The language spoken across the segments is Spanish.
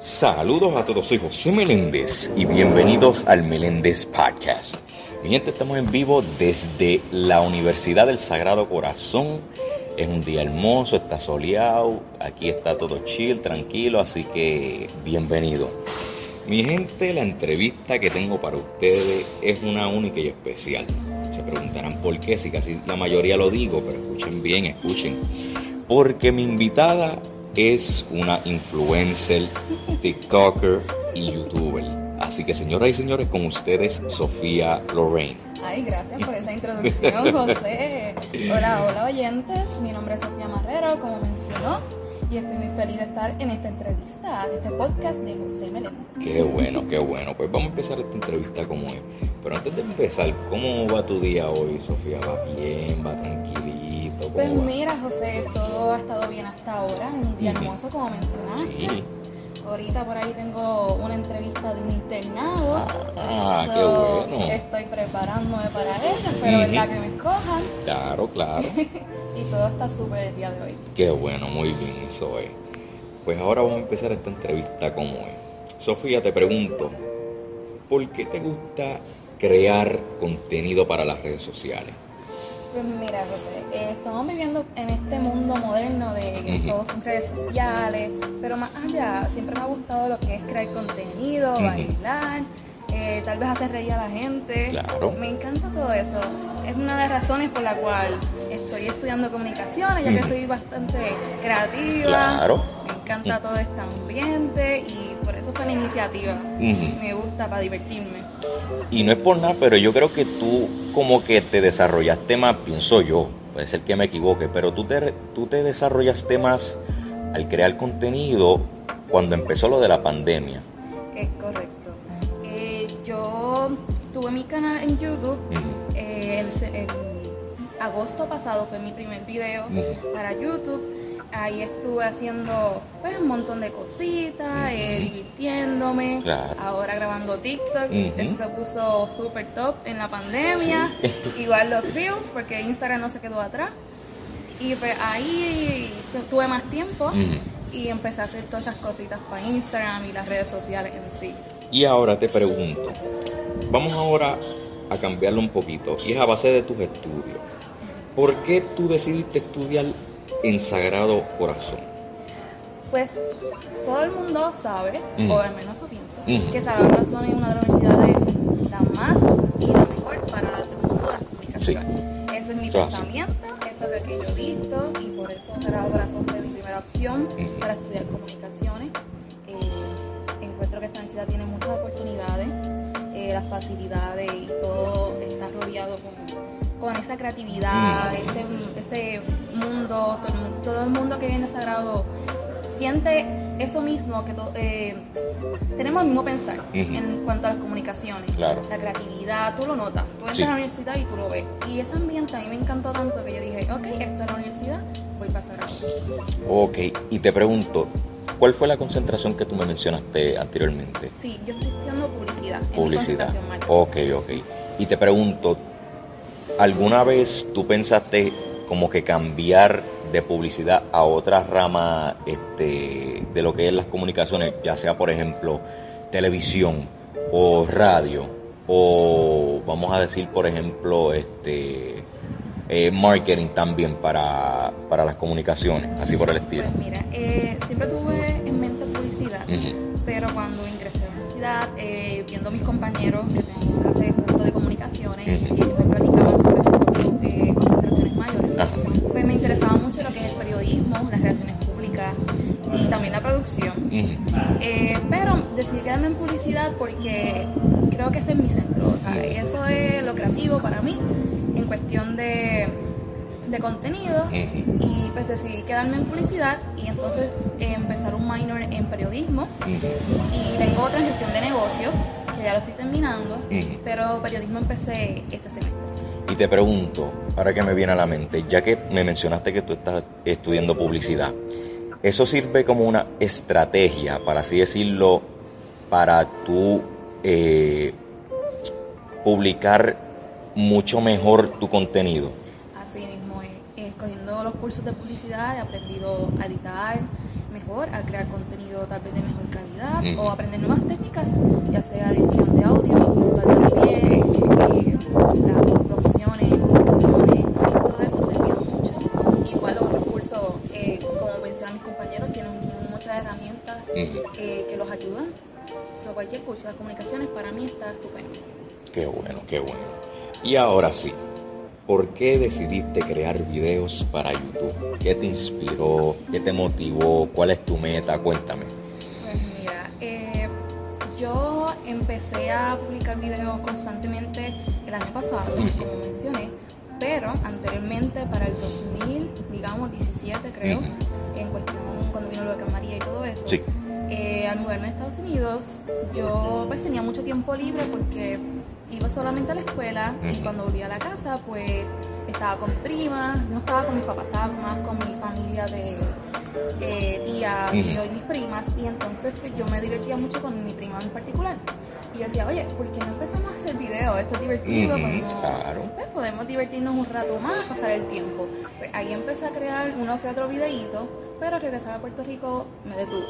Saludos a todos, soy José Meléndez y bienvenidos al Meléndez Podcast. Mi gente, estamos en vivo desde la Universidad del Sagrado Corazón. Es un día hermoso, está soleado, aquí está todo chill, tranquilo, así que bienvenido. Mi gente, la entrevista que tengo para ustedes es una única y especial. Se preguntarán por qué, si casi la mayoría lo digo, pero escuchen bien, escuchen. Porque mi invitada es una influencer, TikToker y YouTuber. Así que señoras y señores, con ustedes Sofía Lorraine. Ay, gracias por esa introducción, José. Hola, hola oyentes, mi nombre es Sofía Marrero, como mencionó, y estoy muy feliz de estar en esta entrevista, de este podcast de José Meléndez. Qué bueno, qué bueno. Pues vamos a empezar esta entrevista como es. Pero antes de empezar, ¿cómo va tu día hoy, Sofía? ¿Va bien? ¿Va tranquilito? ¿Cómo Pues va? mira, José, todo ha estado bien hasta ahora, en un día Ujú. hermoso, como mencionaste. Sí. Ahorita por ahí tengo una entrevista de un internado. Ah, So, qué bueno. Estoy preparándome para ella, espero Ujú. verdad que me escojan. Claro, claro. Y todo está súper el día de hoy. Qué bueno, muy bien, eso es. Pues ahora vamos a empezar esta entrevista como es. Sofía, te pregunto, ¿por qué te gusta crear contenido para las redes sociales? Pues mira, José, eh, estamos viviendo en este mundo moderno de que todos son redes sociales, pero más allá, siempre me ha gustado lo que es crear contenido, bailar, eh, tal vez hacer reír a la gente. Claro. Me encanta todo eso. Es una de las razones por la cual estoy estudiando comunicaciones, ya que soy bastante creativa. Claro. Me encanta todo este ambiente y eso fue la iniciativa. Me gusta para divertirme. Y no es por nada, pero yo creo que tú como que te desarrollaste más, pienso yo, puede ser que me equivoque, pero tú te, tú te desarrollaste más al crear contenido cuando empezó lo de la pandemia. Es correcto. Eh, yo tuve mi canal en YouTube. Eh, el, el agosto pasado fue mi primer video para YouTube. Ahí estuve haciendo pues, un montón de cositas, eh, divirtiéndome. Claro. Ahora grabando TikToks. Ujú. Eso se puso súper top en la pandemia. Igual los Reels, porque Instagram no se quedó atrás. Y pues ahí tu- tuve más tiempo y empecé a hacer todas esas cositas para Instagram y las redes sociales en sí. Y ahora te pregunto, vamos ahora a cambiarlo un poquito, y es a base de tus estudios. ¿Por qué tú decidiste estudiar en Sagrado Corazón? Pues todo el mundo sabe, Ujú. o al menos piensa, Ujú. que Sagrado Corazón es una de las universidades la más y la mejor para el mundo de las comunicaciones. Ese es mi así. pensamiento, eso es lo que yo he visto y por eso Sagrado Corazón fue mi primera opción Ujú. para estudiar comunicaciones. Eh, encuentro que esta universidad tiene muchas oportunidades, eh, las facilidades y todo está con, esa creatividad, Ujú. ese, ese mundo, todo todo el mundo que viene Sagrado siente eso mismo, que to- eh, tenemos el mismo pensar en cuanto a las comunicaciones, Claro. la creatividad, tú lo notas, tú entras Sí. a la universidad y tú lo ves. Y ese ambiente a mí me encantó tanto que yo dije, ok, esto es la universidad, voy para Sagrado. Ok, y te pregunto, ¿cuál fue la concentración que tú me mencionaste anteriormente? Sí, yo estoy estudiando publicidad. en mi Publicidad. concentración mayor. Ok, ok. Y te pregunto, ¿alguna vez tú pensaste como que cambiar de publicidad a otra rama este, de lo que es las comunicaciones, ya sea por ejemplo televisión o radio o vamos a decir por ejemplo este eh, marketing también para, para las comunicaciones, así por el estilo? Pues mira, eh, siempre tuve en mente publicidad, pero cuando ingresé a la universidad, eh, viendo mis compañeros que tenían clases de comunicaciones y ellos me platicaban contenido. Y pues decidí quedarme en publicidad y entonces eh, empezar un minor en periodismo. Y tengo otra en gestión de negocios, que ya lo estoy terminando. Pero periodismo empecé este semestre. Y te pregunto, ahora que me viene a la mente, ya que me mencionaste que tú estás estudiando publicidad, ¿eso sirve como una estrategia, para así decirlo, para tú eh, publicar mucho mejor tu contenido? Así mismo, eh, escogiendo los cursos de publicidad, he aprendido a editar mejor, a crear contenido tal vez de mejor calidad o aprender nuevas técnicas, ya sea edición de audio, visual también, eh, las promociones, publicaciones, todo eso ha servido mucho. Igual otros cursos, eh, como mencionan mis compañeros, tienen muchas herramientas eh, que los ayudan. So, cualquier curso de comunicaciones para mí está estupendo. Qué bueno, qué bueno. Y ahora sí, ¿por qué decidiste crear videos para YouTube? ¿Qué te inspiró? ¿Qué te motivó? ¿Cuál es tu meta? Cuéntame. Pues mira, eh, yo empecé a publicar videos constantemente el año pasado, como mencioné, pero anteriormente para el 2000, digamos 17 creo, en cuestión cuando vino lo de María y todo eso. Sí. Eh, al mudarme a Estados Unidos, yo pues tenía mucho tiempo libre porque iba solamente a la escuela y cuando volví a la casa, pues estaba con primas, no estaba con mis papás, estaba más con mi familia de eh, tía, tío y mis primas, y entonces pues, yo me divertía mucho con mi prima en particular. Y yo decía, oye, ¿por qué no empezamos a hacer videos? Esto es divertido, podemos, pues, podemos divertirnos un rato más, pasar el tiempo. Pues ahí empecé a crear uno que otro videíto, pero al regresar a Puerto Rico me detuve.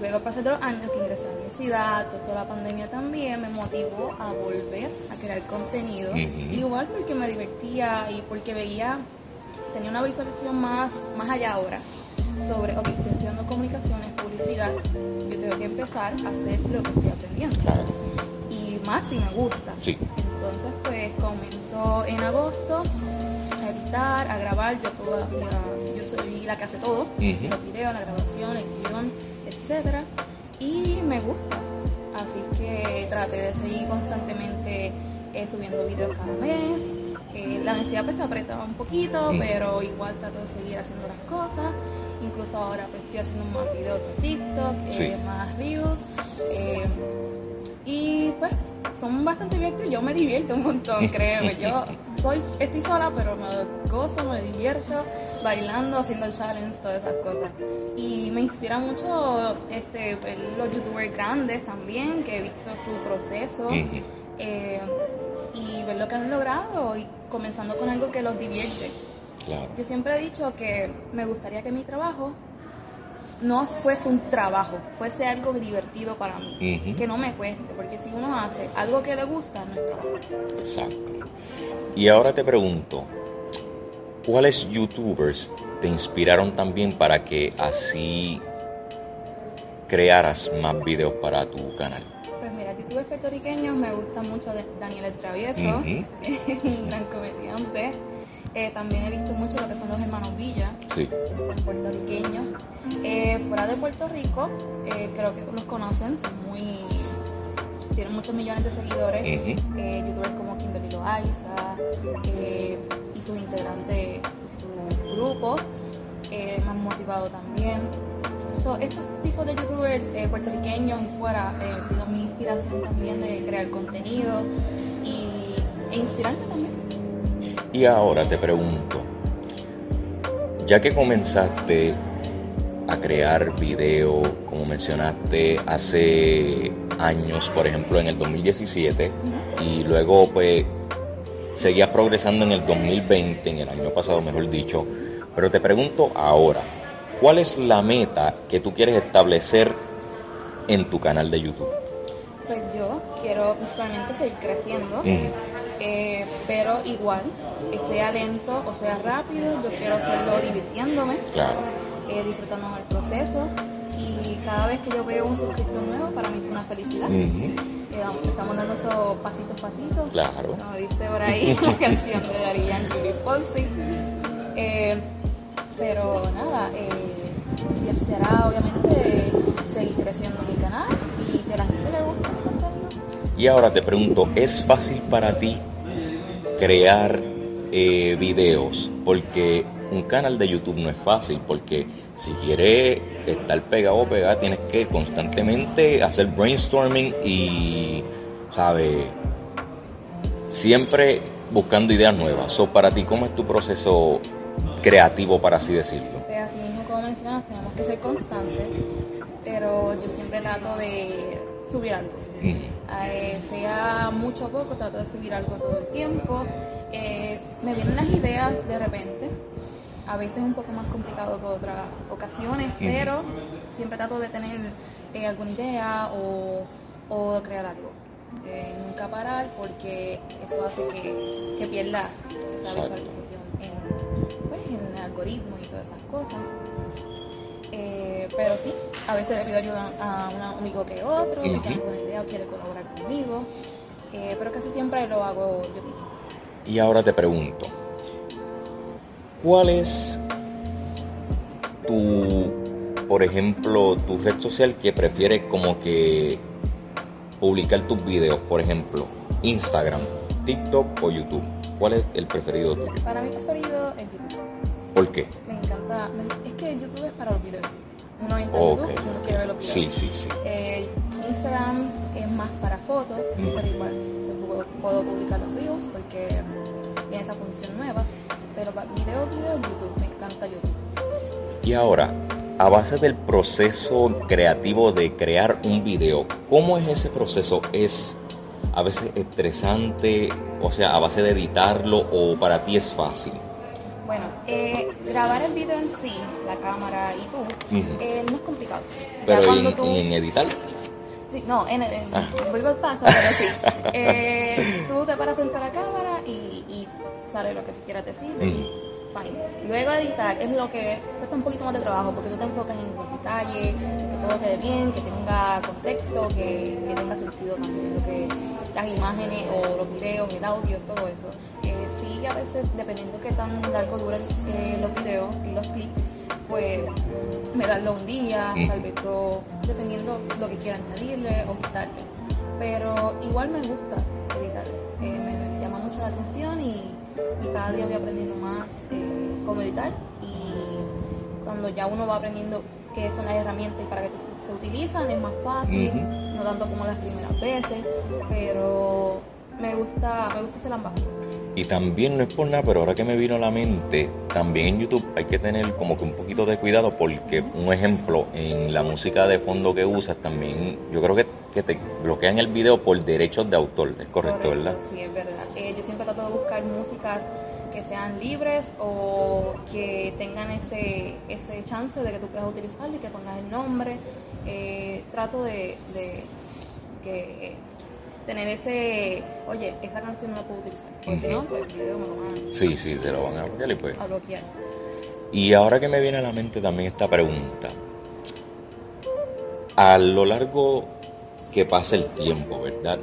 Luego pasé otros años que ingresé a la universidad, toda la pandemia también me motivó a volver a crear contenido. Igual porque me divertía y porque veía, tenía una visualización más, más allá ahora sobre, ok, estoy estudiando comunicaciones, publicidad, yo tengo que empezar a hacer lo que estoy aprendiendo. Y más si me gusta. Sí. Entonces, pues comenzó en agosto editar, a grabar, yo todo hacía, yo soy la que hace todo, los videos, la grabación, el guion, etcétera, y me gusta. Así que traté de seguir constantemente eh, subiendo videos cada mes. Eh, la necesidad pues se apretaba un poquito, pero igual trato de seguir haciendo las cosas. Incluso ahora pues estoy haciendo más videos de TikTok, eh, más reels. Y pues son bastante divertidos. Yo me divierto un montón, créeme. Yo soy, estoy sola, pero me gozo, me divierto bailando, haciendo challenge, todas esas cosas. Y me inspira mucho este, los youtubers grandes también, que he visto su proceso. Eh, y ver lo que han logrado y comenzando con algo que los divierte. Yo siempre he dicho que me gustaría que mi trabajo no fuese un trabajo, fuese algo divertido para mí, que no me cueste, porque si uno hace algo que le gusta, no es trabajo. Exacto. Y ahora te pregunto, ¿cuáles youtubers te inspiraron también para que así crearas más videos para tu canal? Pues mira, youtubers puertorriqueños me gusta mucho Daniel el Travieso, un gran comediante. Eh, también he visto mucho lo que son los hermanos Villa, que son puertorriqueños. Eh, fuera de Puerto Rico, eh, creo que los conocen, son muy tienen muchos millones de seguidores, youtubers como Kimberly Loaiza y sus integrantes, su grupo, han motivado también. estos tipos de youtubers puertorriqueños y fuera han sido mi inspiración también de crear contenido y, e inspirarme también. Y ahora te pregunto, ya que comenzaste a crear video, como mencionaste, hace años, por ejemplo en el 2017, y luego pues seguías progresando en el 2020, en el año pasado mejor dicho, pero te pregunto ahora, ¿cuál es la meta que tú quieres establecer en tu canal de YouTube? Pues yo quiero principalmente seguir creciendo. Eh, pero igual, sea lento o sea rápido, yo quiero hacerlo divirtiéndome, eh, disfrutando el proceso y cada vez que yo veo un suscriptor nuevo, para mí es una felicidad. Eh, estamos dando esos pasitos, pasitos, claro. como dice por ahí la canción de Dari Yankee y Fonsi. pero nada, eh, será obviamente seguir creciendo mi canal y que la gente le guste mi contenido. Y ahora te pregunto, ¿es fácil para ti crear eh, videos? Porque un canal de YouTube no es fácil, porque si quieres estar pegado o pegada, tienes que constantemente hacer brainstorming y, ¿sabes? Siempre buscando ideas nuevas. o para ti, ¿cómo es tu proceso creativo, para así decirlo? Pues así mismo como mencionas, tenemos que ser constantes, pero yo siempre trato de subir algo eh, sea mucho o poco, trato de subir algo todo el tiempo. Eh, me vienen las ideas de repente a veces es un poco más complicado que otras ocasiones, pero siempre trato de tener eh, alguna idea o, o crear algo. Nunca parar porque eso hace que, que pierda esa visualización en, pues, en el algoritmo y todas esas cosas. Eh, pero sí, a veces le pido ayuda a un amigo que otro, si tiene alguna idea o quiere colaborar conmigo, eh, pero casi siempre lo hago yo mismo. Y ahora te pregunto, ¿cuál es tu, por ejemplo, tu red social que prefieres como que publicar tus videos? Por ejemplo, Instagram, TikTok o YouTube. ¿Cuál es el preferido tuyo? Para mí preferido es YouTube. ¿Por qué? Me encanta, me- es que YouTube es para los videos. Uno entra en YouTube Ok. y uno quiere ver los videos. Sí, sí, sí. Eh, Instagram es más para fotos, Mm. pero igual se puedo, puedo publicar los reels porque tiene esa función nueva. Pero para video, video, YouTube, me encanta YouTube. Y ahora, a base del proceso creativo de crear un video, ¿cómo es ese proceso? ¿Es a veces estresante? O sea, a base de editarlo o para ti es fácil? Eh, grabar el video en sí, la cámara y tú, Ujú. eh, no es complicado. Pero en, tú- en editar, Sí, no, en, en Ah. vuelvo al paso, pero sí. Eh, tú te paras frente a la cámara y, y sale lo que tú quieras decir y fine. Luego editar es lo que cuesta un poquito más de trabajo porque tú te enfocas en los detalles, en que todo quede bien, que tenga contexto, que, que tenga sentido también, lo que, las imágenes o los videos, el audio, todo eso. Sí, a veces, dependiendo qué tan largo duran eh, los videos y los clips, pues me darlo un día, tal vez dos, dependiendo lo que quiera añadirle o quitarle. Pero igual me gusta editar, eh, me llama mucho la atención y, y cada día voy aprendiendo más eh, cómo editar y cuando ya uno va aprendiendo qué son las herramientas y para qué se utilizan es más fácil, Ujú. no tanto como las primeras veces, pero me gusta, me gusta hacer ambas cosas. Y también no es por nada, pero ahora que me vino a la mente, también en YouTube hay que tener como que un poquito de cuidado porque, un ejemplo, en la música de fondo que usas también, yo creo que, que te bloquean el video por derechos de autor, es correcto, ¿verdad? Sí, es verdad. Eh, yo siempre trato de buscar músicas que sean libres o que tengan ese, ese chance de que tú puedas utilizarlo y que pongas el nombre. Eh, trato de, de que tener ese, oye, esa canción no la puedo utilizar, porque si no, pues el video me lo van Sí, sí, te lo van a bloquear y pues. a bloquear. Y ahora que me viene a la mente también esta pregunta. A lo largo que pasa el tiempo, ¿verdad?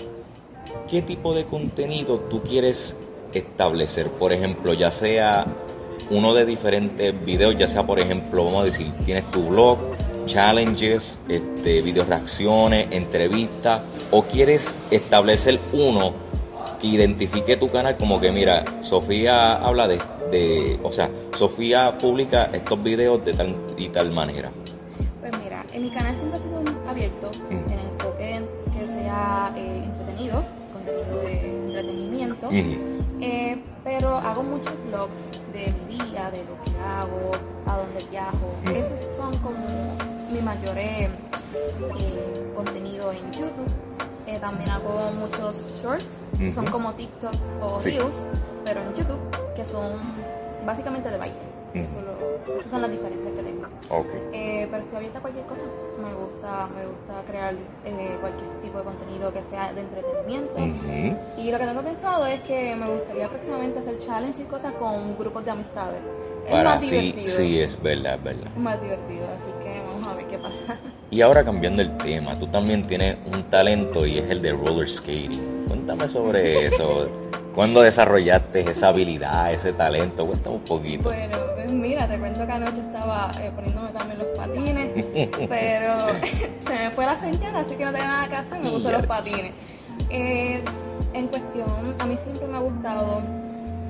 ¿Qué tipo de contenido tú quieres establecer? Por ejemplo, ya sea uno de diferentes videos, ya sea por ejemplo, vamos a decir, tienes tu blog, challenges, este, video reacciones, entrevistas, o quieres establecer uno que identifique tu canal como que mira, Sofía habla de, de o sea, Sofía publica estos videos de tal y tal manera. Pues mira, en mi canal siempre ha sido abierto, Ujú. en el enfoque que sea eh, entretenido, contenido de entretenimiento. Eh, pero hago muchos vlogs de mi día, de lo que hago, a dónde viajo. Mm. Esos son como mi mayor eh, contenido en YouTube. Eh, también hago muchos shorts, que son Ujú. como TikToks o Sí. Reels, pero en YouTube, que son básicamente de baile. Ujú. Eso lo- esas son las diferencias que tengo. Ok. Eh, pero estoy abierta a cualquier cosa. Me gusta, me gusta crear eh, cualquier tipo de contenido que sea de entretenimiento. Ujú. Y lo que tengo pensado es que me gustaría próximamente hacer challenge y cosas con grupos de amistades. Es Para más sí, divertido. sí, es verdad, es verdad. Más divertido, así pasa. Y ahora cambiando el tema, tú también tienes un talento y es el de roller skating. Cuéntame sobre eso. ¿Cuándo desarrollaste esa habilidad, ese talento? Cuéntame un poquito. Bueno, pues mira, te cuento que anoche estaba eh, poniéndome también los patines, pero se me fue la señal, así que no tenía nada que hacer, me puse los patines. Eh, en cuestión, a mí siempre me ha gustado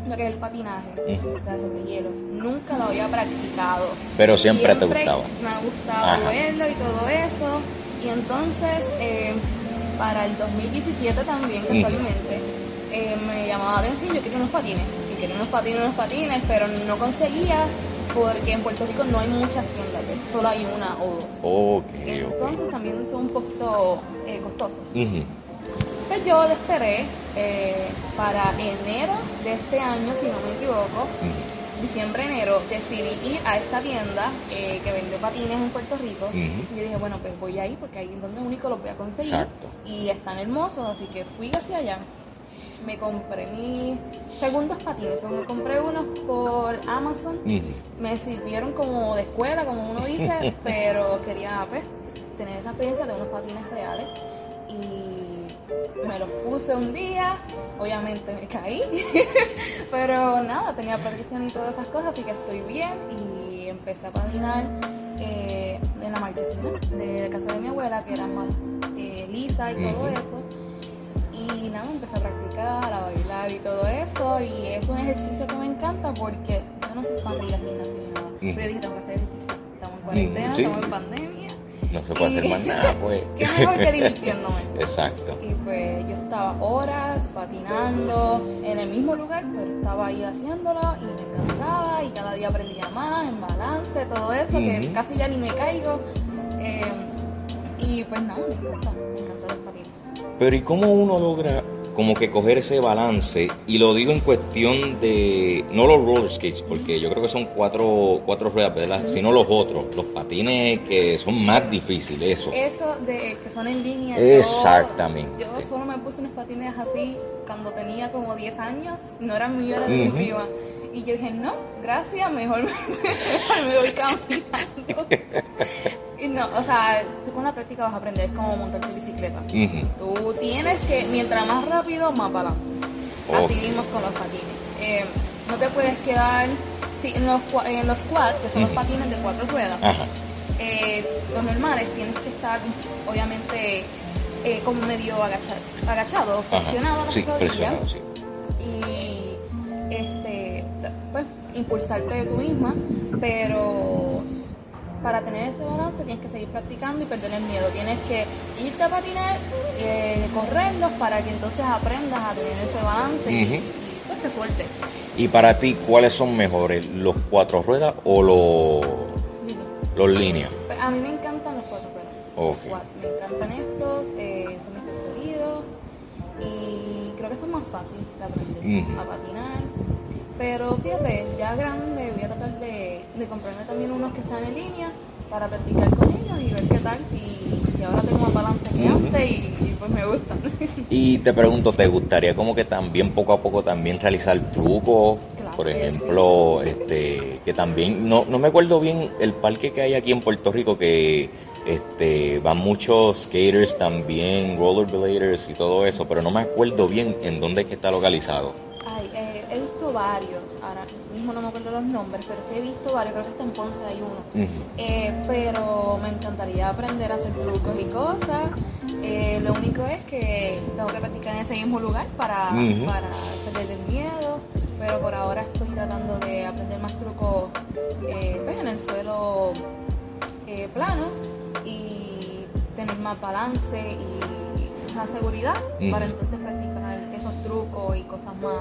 lo que es el patinaje, Ujú. o sea, sobre hielos. Nunca lo había practicado. Pero siempre te gustaba. Me ha gustado Ajá. verlo y todo eso. Y entonces, eh, para el 2017 también, casualmente, eh, me llamaba la atención, yo quería unos patines. Y quería unos patines, unos patines, pero no conseguía porque en Puerto Rico no hay muchas tiendas, solo hay una o dos. Ok, Entonces también son un poquito eh, costosos. Pues yo esperé eh, para enero de este año, si no me equivoco, Ujú. diciembre, enero, decidí ir a esta tienda eh, que vende patines en Puerto Rico. Y yo dije, bueno, pues voy ahí porque ahí es donde único los voy a conseguir. Exacto. Y están hermosos, así que fui hacia allá. Me compré mis segundos patines, pues me compré unos por Amazon. Me sirvieron como de escuela, como uno dice, pero quería pues, tener esa experiencia de unos patines reales. Y me los puse un día, obviamente me caí, pero nada, tenía protección y todas esas cosas, así que estoy bien y empecé a patinar eh, en la marquesina de casa de mi abuela, que era más eh, lisa y todo eso. Y nada, empecé a practicar, a bailar y todo eso. Y es un ejercicio que me encanta porque yo no soy fan de ir al gimnasio ni nada. Pero dije, tengo que hacer ejercicio. Estamos en cuarentena, estamos en pandemia. No se puede hacer más nada, pues. Qué mejor que divirtiéndome. Exacto. Y pues yo estaba horas patinando en el mismo lugar, pero estaba ahí haciéndolo y me encantaba. Y cada día aprendía más en balance, todo eso, que casi ya ni me caigo. Eh, y pues nada, me encanta, me encanta los patines. Pero ¿y cómo uno logra como que coger ese balance? Y lo digo en cuestión de, no los roller skates, porque yo creo que son cuatro, cuatro ruedas, ¿verdad? Sino los otros, los patines que son más difíciles, eso. Eso de que son en línea. Exactamente. Yo, solo me puse unos patines así cuando tenía como 10 años, no eran míos, eran de prima. Y yo dije, no, gracias, mejor me, mejor me voy caminando. y no, o sea, tú con la práctica vas a aprender cómo montar tu bicicleta. Tú tienes que, mientras más rápido, más balance. Ok. Así mismo con los patines. Eh, no te puedes quedar sí, en, los, en los quads, que son los patines de cuatro ruedas. Ajá. Eh, los normales tienes que estar, obviamente, eh, como medio agachado, agachado Ajá. las Sí, rodillas. sí. Y este, pues, impulsarte tú misma, pero para tener ese balance tienes que seguir practicando y perder el miedo. Tienes que irte a patinar, eh, correrlos para que entonces aprendas a tener ese balance y- y, pues te sueltes. Y para ti, ¿cuáles son mejores? ¿Los cuatro ruedas o los, los líneas? Pues, A mí me encantan los cuatro ruedas. Ok. Los quad. Me encantan estos, eh, son mis preferidos. Y creo que son más fáciles de aprender a patinar. Pero fíjate, ya grande voy a tratar de, de comprarme también unos que sean en línea para practicar con ellos y ver qué tal si, si ahora tengo más balance que antes y, y pues me gustan. Y te pregunto, ¿te gustaría como que también poco a poco también realizar trucos? Claro Por ejemplo, este, que también, no, no me acuerdo bien el parque que hay aquí en Puerto Rico que este, van muchos skaters también, rollerbladers y todo eso, pero no me acuerdo bien en dónde es que está localizado. Visto varios, ahora mismo no me acuerdo los nombres, pero sí he visto varios, creo que está en Ponce hay uno. Eh, pero me encantaría aprender a hacer trucos y cosas. Eh, lo único es que tengo que practicar en ese mismo lugar para, para perder el miedo. Pero por ahora estoy tratando de aprender más trucos eh, pues, en el suelo plano y tener más balance y esa seguridad para entonces practicar esos trucos y cosas más,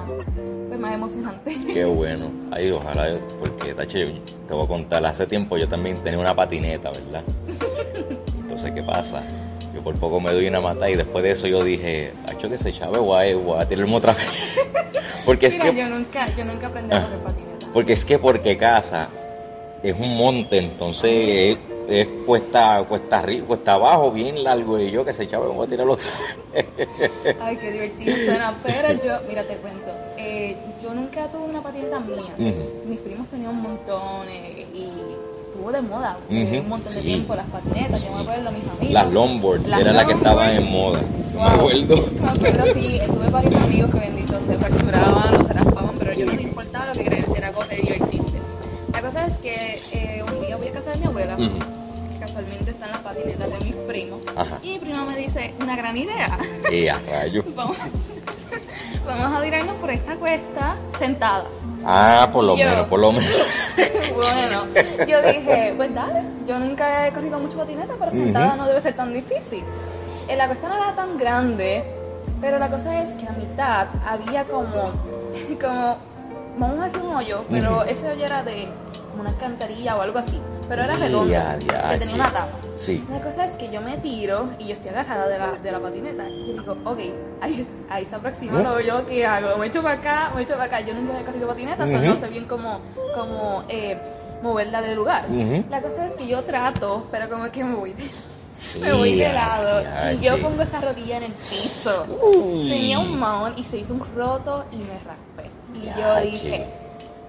pues, más emocionantes. Qué bueno. Ay, ojalá, porque Tache, te voy a contar, hace tiempo yo también tenía una patineta, ¿verdad? Entonces, ¿qué pasa? Yo por poco me doy una mata y después de eso yo dije, Tacho, que se chave, guay, a tirarme otra vez. porque es que, yo nunca, yo nunca aprendí a Ah. correr patineta. porque es que porque casa es un monte, entonces es, es cuesta, cuesta arriba, cuesta abajo, bien largo, y yo que se chave, voy a tirarlo otra vez. Ay, qué divertido suena. Pero yo, mira, te cuento. eh, yo nunca tuve una patineta mía. Mis primos tenían un montón eh, y estuvo de moda eh, Ujú, un montón de sí. tiempo las patinetas. Yo me acuerdo, mis amigos. Las longboard, Las era la que estaba en moda. Wow. me acuerdo. Me acuerdo, sí, tuve varios amigos que benditos se fracturaban o se raspaban, pero yo no me importaba lo que quería era correr y divertirse. La cosa es que eh, un día voy a casa de mi abuela, casualmente están las patinetas de mis primos, Ajá. y mi prima me dice, una gran idea. Y a rayo. Vamos, vamos a tirarnos por esta cuesta sentadas. Ah, por lo Yo. menos, por lo menos. bueno, yo dije, pues dale, yo nunca he corrido mucho patineta, pero sentada no debe ser tan difícil. Eh, La cuesta no era tan grande, pero la cosa es que a mitad había como, como vamos a decir un hoyo, pero ese hoyo era de como una alcantarilla o algo así. Pero era redondo, que tenía una tapa. Sí. La cosa es que yo me tiro y yo estoy agarrada de la, de la patineta. Y yo digo, ok, ahí, ahí se aproxima ¿Eh? lo yo, ¿qué hago? Me echo para acá, me echo para acá. Yo nunca he corrido patineta, o sea, no sé bien cómo, cómo eh, moverla de lugar. Ujú. La cosa es que yo trato, pero como que me voy de, me voy de lado. y yo pongo esa rodilla en el piso. Uy. Tenía un mahón y se hizo un roto y me raspé. Y yo dije,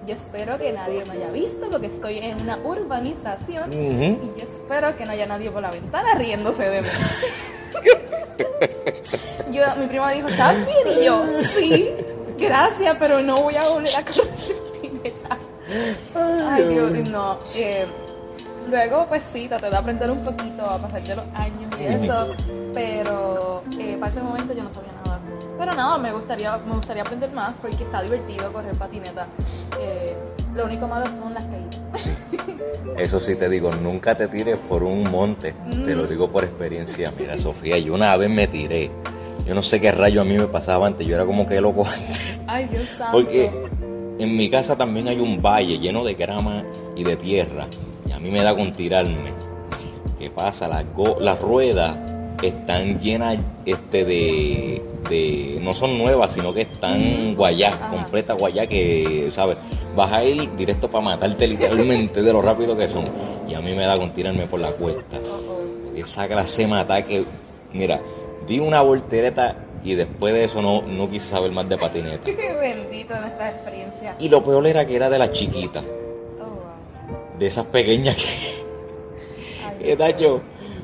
yo espero que nadie me haya visto porque estoy en una urbanización y yo espero que no haya nadie por la ventana riéndose de mí. yo, mi prima dijo, ¿estás bien? Y yo, sí, gracias, pero no voy a volver a patineta. Ay, Dios, no. eh, luego, pues sí, traté de aprender un poquito a pasar de los años y eso, pero eh, para ese momento yo no sabía nada. Pero nada, me gustaría, me gustaría aprender más porque está divertido correr patineta. Eh, lo único malo son las caídas. Eso sí te digo, nunca te tires por un monte. Te lo digo por experiencia. Mira, Sofía, yo una vez me tiré. Yo no sé qué rayo a mí me pasaba antes. Yo era como que loco antes. Ay, Dios santo. Porque en mi casa también hay un valle lleno de grama y de tierra. Y a mí me da con tirarme. ¿Qué pasa? Las ruedas están llenas este de, de- No son nuevas, sino que están guayá, Ajá. completa guayá que, ¿sabes? Vas a ir directo para matarte literalmente de lo rápido que son. Y a mí me da con tirarme por la cuesta. Esa mata que, mira, di una voltereta y después de eso no, no quise saber más de patineta. Bendito nuestra experiencia. Y lo peor era que era de las chiquitas, Oh, wow. de esas pequeñas que, Ay, tacho,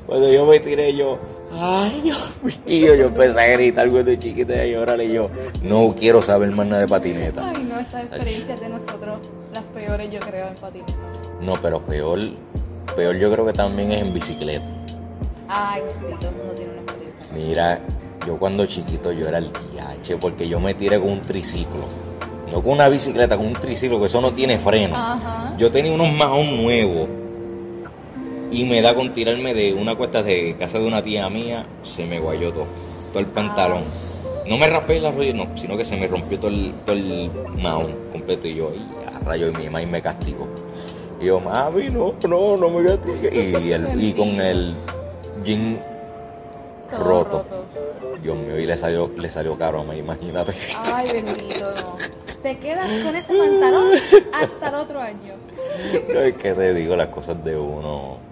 cuando yo me tiré yo, ay Dios mío, yo empecé a gritar cuando chiquita y a llorar y yo, no quiero saber más nada de patineta. Ay, no, estas experiencias de nosotros, las peores yo creo en patineta. No, pero peor, peor yo creo que también es en bicicleta. Ay, sí, todo el mundo tiene una experiencia. Mira, yo cuando chiquito yo era el diache porque yo me tiré con un triciclo. No con una bicicleta, con un triciclo, que eso no tiene freno. Ajá. Yo tenía unos majón nuevos y me da con tirarme de una cuesta de casa de una tía mía, se me guayó todo, todo el pantalón. No me raspé la rodilla, no, sino que se me rompió todo el, todo el mahón completo y yo, y a rayo, y mi mamá y me castigó. Y yo, mami, no, no, no me castigue. Y, el, y con el jean roto. Dios mío, y le salió, le salió caro, me imagínate. Ay, bendito, no. Te quedas con ese pantalón hasta el otro año. No, es que te digo las cosas de uno.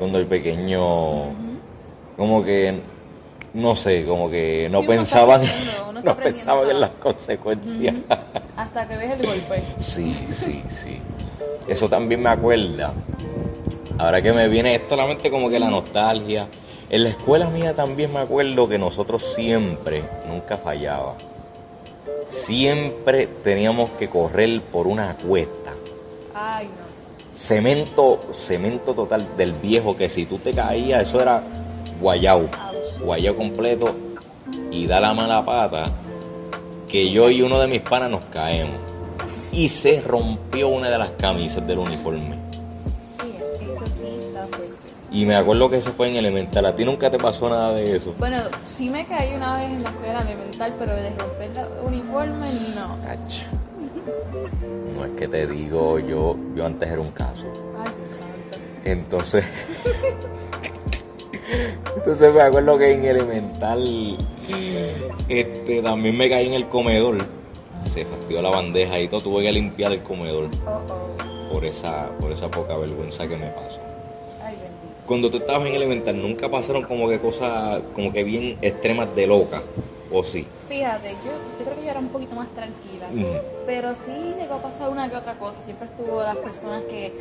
Cuando el pequeño, como que, no sé, como que no Sí, pensaban, no pensaban en las consecuencias. Hasta que ves el golpe. Sí, sí, sí. Eso también me acuerda. Ahora que me viene esto a la mente como que la nostalgia. En la escuela mía también me acuerdo que nosotros siempre, nunca fallaba. Siempre teníamos que correr por una cuesta. Ay, no. Cemento, cemento total del viejo que si tú te caías, eso era guayao. Guayao completo y da la mala pata que yo y uno de mis panas nos caemos. Y se rompió una de las camisas del uniforme. Y me acuerdo que eso fue en elemental. ¿A ti nunca te pasó nada de eso? Bueno, sí me caí una vez en la escuela elemental, pero de romper el uniforme, no. Cacho. No es que te digo, yo, yo antes era un caso. Entonces, entonces me acuerdo que en elemental, este, también me caí en el comedor. Se fastidió la bandeja y todo, tuve que limpiar el comedor por esa, por esa poca vergüenza que me pasó. Cuando tú estabas en elemental, nunca pasaron como que cosas, como que bien extremas de loca, o sí. Fíjate, yo, yo creo que yo era un poquito más tranquila. Pero sí llegó a pasar una que otra cosa. Siempre estuvo las personas que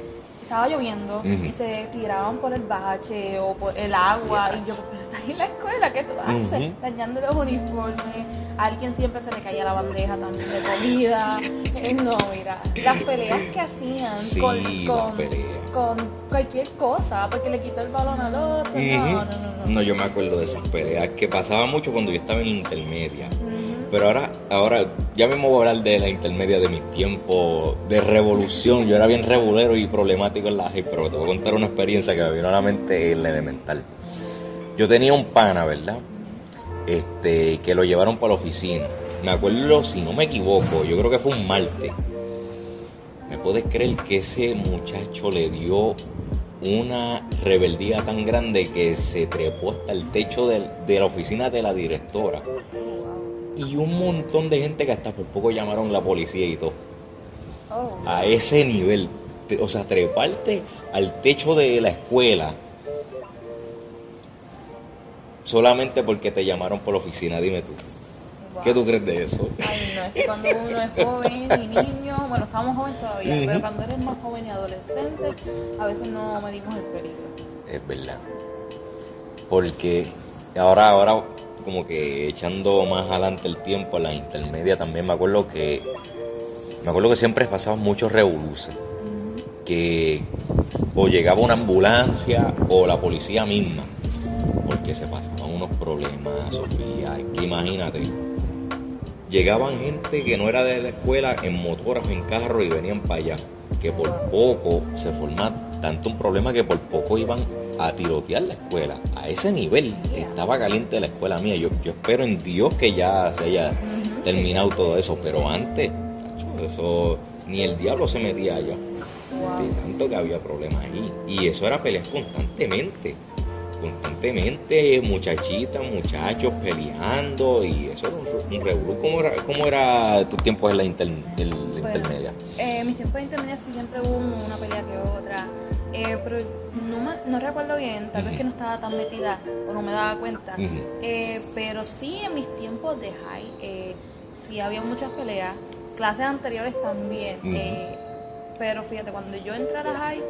estaba lloviendo y se tiraban por el bache o por el agua. Y yo, pero estás en la escuela, ¿qué tú haces? Dañando los uniformes. A alguien siempre se le caía la bandeja también de comida. Eh, No, mira, las peleas que hacían Sí, con, con, con cualquier cosa, porque le quitó el balón al otro. No, no, no, no. No, yo me acuerdo de esas peleas que pasaba mucho cuando yo estaba en intermedia. Pero ahora, ahora ya mismo voy a hablar de la intermedia de mis tiempos de revolución. Yo era bien regulero y problemático en la high, pero te voy a contar una experiencia que me vino a la mente en la elemental. Yo tenía un pana, ¿verdad? Este, que lo llevaron para la oficina. Me acuerdo, si no me equivoco, yo creo que fue un martes. ¿Me puedes creer que ese muchacho le dio una rebeldía tan grande que se trepó hasta el techo de la oficina de la directora? Y un montón de gente que hasta por poco llamaron la policía y todo. Oh. A ese nivel. O sea, treparte al techo de la escuela solamente porque te llamaron por la oficina, dime tú. ¿Qué tú crees de eso? Ay, no, es que cuando uno es joven y niño, bueno, estamos jóvenes todavía, pero cuando eres más joven y adolescente, a veces no medimos el peligro. Es verdad. Porque ahora, ahora, como que echando más adelante el tiempo, en la intermedia también me acuerdo que me acuerdo que siempre pasaban muchos revoluciones. Que o llegaba una ambulancia o la policía misma. Porque se pasaban unos problemas, Sofía. Que imagínate, llegaban gente que no era de la escuela en motoras, en carro y venían para allá. Que por poco se formaba tanto un problema que por poco iban a tirotear la escuela. A ese nivel estaba caliente la escuela mía. Yo, yo espero en Dios que ya se haya terminado todo eso, pero antes, eso ni el diablo se metía allá. De tanto que había problemas ahí. Y eso era peleas constantemente constantemente muchachitas, muchachos peleando y eso era un, ¿Cómo era, cómo era tus tiempos en la, intermedia? Eh, mis tiempos de intermedia siempre hubo una pelea que otra, eh, pero no, no, recuerdo bien, tal vez que no estaba tan metida o no me daba cuenta, eh, pero sí en mis tiempos de high eh, sí había muchas peleas, clases anteriores también, pero fíjate, cuando yo entré a high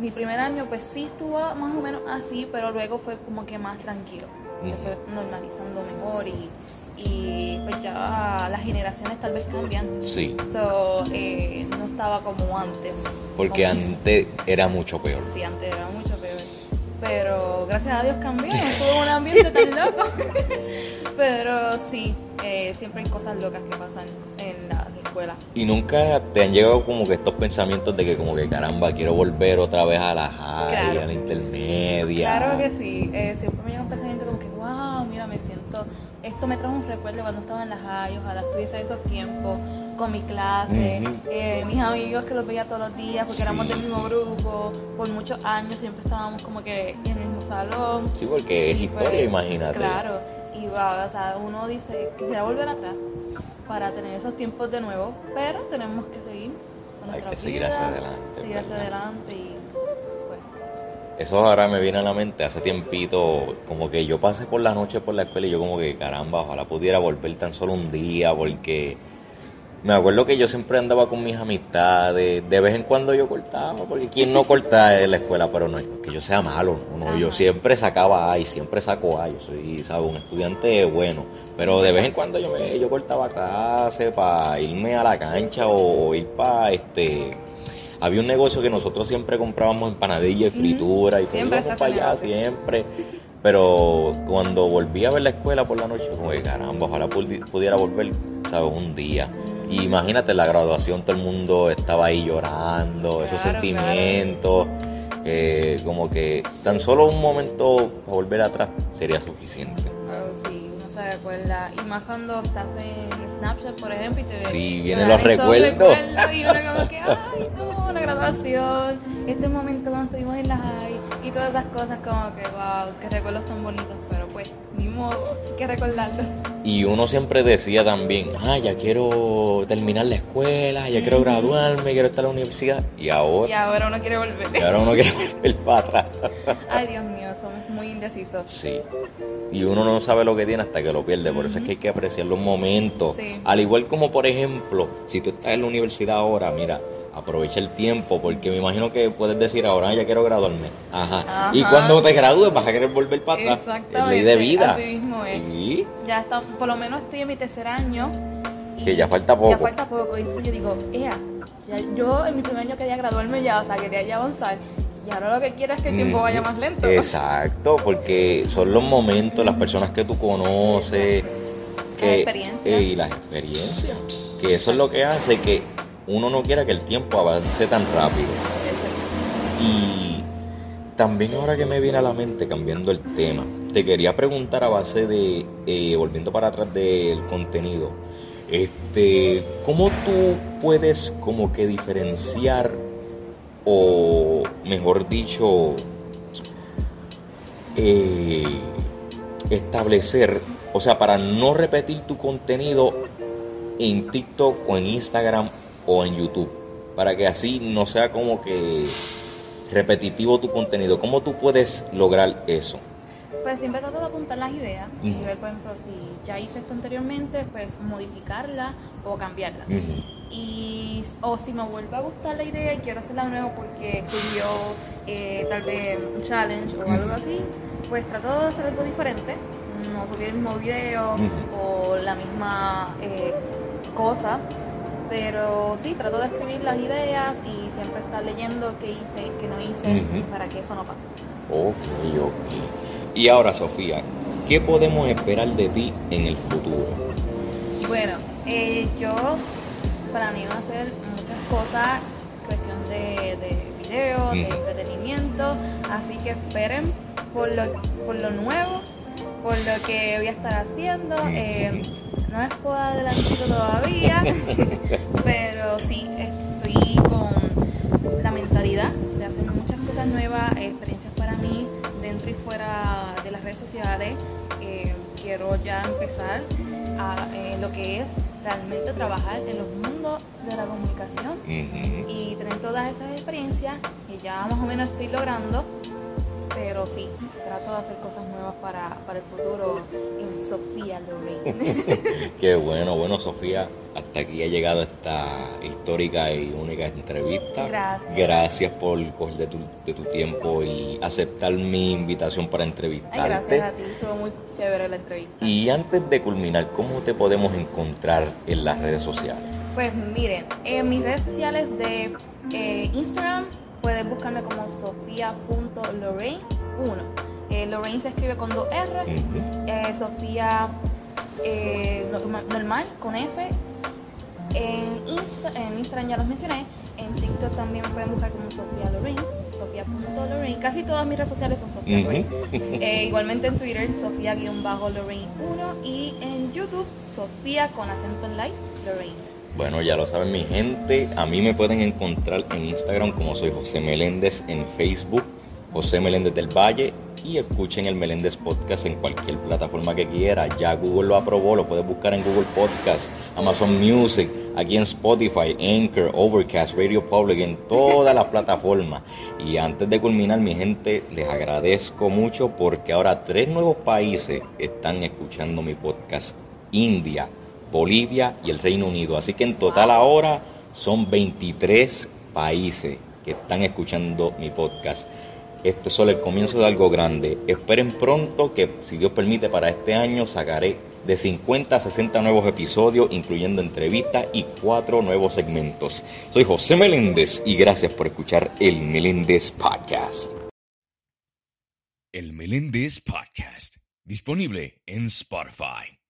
mi primer año pues sí estuvo más o menos así, pero luego fue como que más tranquilo. Se fue normalizando mejor y, y pues ya las generaciones tal vez cambian. Sí. So, eh, no estaba como antes. Porque antes era mucho peor. Sí, antes era mucho peor. Pero gracias a Dios cambió, no tuvo un ambiente tan loco. pero sí, eh, siempre hay cosas locas que pasan en la escuela. Y nunca te han llegado como que estos pensamientos de que como que caramba, quiero volver otra vez a la high, a la intermedia. Claro que sí, eh, siempre me llega un pensamiento como que, wow, mira, me siento, esto me trae un recuerdo cuando estaba en la high, ojalá estuviese esos tiempos con mi clase, eh, mis amigos que los veía todos los días porque éramos del mismo grupo, por muchos años siempre estábamos como que en el mismo salón. Sí, porque es historia, pues, imagínate. Claro y va, o sea, uno dice, quisiera volver atrás para tener esos tiempos de nuevo, pero tenemos que seguir con Hay que seguir hacia adelante. Seguir hacia adelante y. Eso ahora me viene a la mente hace tiempito, como que yo pasé por la noche por la escuela y yo como que caramba, ojalá pudiera volver tan solo un día porque me acuerdo que yo siempre andaba con mis amistades, de vez en cuando yo cortaba, porque quien no corta en la escuela, pero no es que yo sea malo, no, yo siempre sacaba A y siempre saco A, yo soy, ¿sabes? un estudiante bueno, pero de vez en cuando yo me, yo cortaba clase para irme a la cancha o ir para este había un negocio que nosotros siempre comprábamos empanadilla y fritura y íbamos para allá siempre. Pero cuando volví a ver la escuela por la noche, como que caramba, ojalá pudiera volver, ¿sabes? Un día imagínate la graduación, todo el mundo estaba ahí llorando, esos sentimientos, como que tan solo un momento para volver atrás sería suficiente. Recuerda. Y más cuando estás en Snapchat, por ejemplo, y te ves. Sí, vienen los recuerdos. Y uno como que, ay, no, la graduación, este momento cuando estuvimos en la high, y todas esas cosas como que, wow, qué recuerdos tan bonitos, pero pues, ni modo, hay que recordarlo. Y uno siempre decía también, ah, ya quiero terminar la escuela, ya quiero graduarme, quiero estar en la universidad. Y ahora. Y ahora uno quiere volver. Y ahora uno quiere volver para atrás. Ay, Dios mío, somos muy indecisos. Sí. Y uno no sabe lo que tiene hasta que lo pierde. Por eso es que hay que apreciar los momentos. Al igual como, por ejemplo, si tú estás en la universidad ahora, mira, aprovecha el tiempo, porque me imagino que puedes decir ahora ah, ya quiero graduarme. Ajá. Y cuando te gradúes vas a querer volver para atrás. Exactamente. ley de vida. Así mismo es. Y... Ya está, por lo menos estoy en mi tercer año. Que ya falta poco. Ya falta poco. Entonces yo digo, ea, ya, yo en mi primer año quería graduarme ya, o sea, quería ya avanzar. Y ahora lo que quiero es que el tiempo vaya más lento. Exacto, porque son los momentos, las personas que tú conoces. Que, experiencia. y las experiencias. Que eso es lo que hace que uno no quiera que el tiempo avance tan rápido. Y también ahora que me viene a la mente, cambiando el tema, te quería preguntar a base de, eh, volviendo para atrás del contenido, Este, ¿cómo tú puedes como que diferenciar o mejor dicho eh, establecer, o sea, para no repetir tu contenido en TikTok o en Instagram o en YouTube, para que así no sea como que repetitivo tu contenido. ¿Cómo tú puedes lograr eso? Pues siempre trato de apuntar las ideas y ver, por ejemplo, si ya hice esto anteriormente, pues modificarla o cambiarla. Y, o si me vuelve a gustar la idea y quiero hacerla de nuevo porque subió eh, tal vez un challenge o algo así, pues trato de hacer algo diferente. No subir el mismo video o la misma eh, cosa, pero sí, trato de escribir las ideas y siempre estar leyendo qué hice y qué no hice para que eso no pase. Ok, ok. Y ahora, Sofía, ¿qué podemos esperar de ti en el futuro? Bueno, eh, yo, para mí va a ser muchas cosas, cuestión de, de video, de entretenimiento, así que esperen por lo, por lo nuevo, por lo que voy a estar haciendo. Eh, no les puedo adelantar todavía, pero sí, estoy con la mentalidad de hacer muchas cosas nuevas, experiencias para mí dentro y fuera de las redes sociales, eh, quiero ya empezar a eh, lo que es realmente trabajar en los mundos de la comunicación y tener todas esas experiencias que ya más o menos estoy logrando pero sí, trato de hacer cosas nuevas para, el futuro en Sofía Lorraine. Qué bueno, bueno Sofía, hasta aquí ha llegado esta histórica y única entrevista. Gracias. Gracias por coger de tu, de tu tiempo y aceptar mi invitación para entrevistarte. gracias a ti, estuvo muy chévere la entrevista. Y antes de culminar, ¿cómo te podemos encontrar en las redes sociales? Pues miren, en mis redes sociales de eh, Instagram Puedes buscarme como sofía.lorraine1. Eh, Lorraine se escribe con dos R. Eh, Sofía eh, normal, con F. En, en Instagram ya los mencioné. En TikTok también me pueden buscar como Sofía Lorraine. Sofía.lorraine. Casi todas mis redes sociales son Sofía eh, igualmente en Twitter, Sofía-Lorraine1. Y en YouTube, Sofía con acento en light, Lorraine. Bueno, ya lo saben mi gente, a mí me pueden encontrar en Instagram como soy José Meléndez, en Facebook José Meléndez del Valle y escuchen el Meléndez Podcast en cualquier plataforma que quiera. Ya Google lo aprobó, lo puedes buscar en Google Podcast, Amazon Music, aquí en Spotify, Anchor, Overcast, Radio Public, en todas las plataformas. Y antes de culminar, mi gente, les agradezco mucho porque ahora tres nuevos países están escuchando mi podcast. India, Bolivia y el Reino Unido. Así que en total ahora son 23 países que están escuchando mi podcast. Esto es solo el comienzo de algo grande. Esperen pronto que, si Dios permite, para este año sacaré de 50 a 60 nuevos episodios, incluyendo entrevistas y cuatro nuevos segmentos. Soy José Meléndez y gracias por escuchar el Meléndez Podcast. El Meléndez Podcast, disponible en Spotify.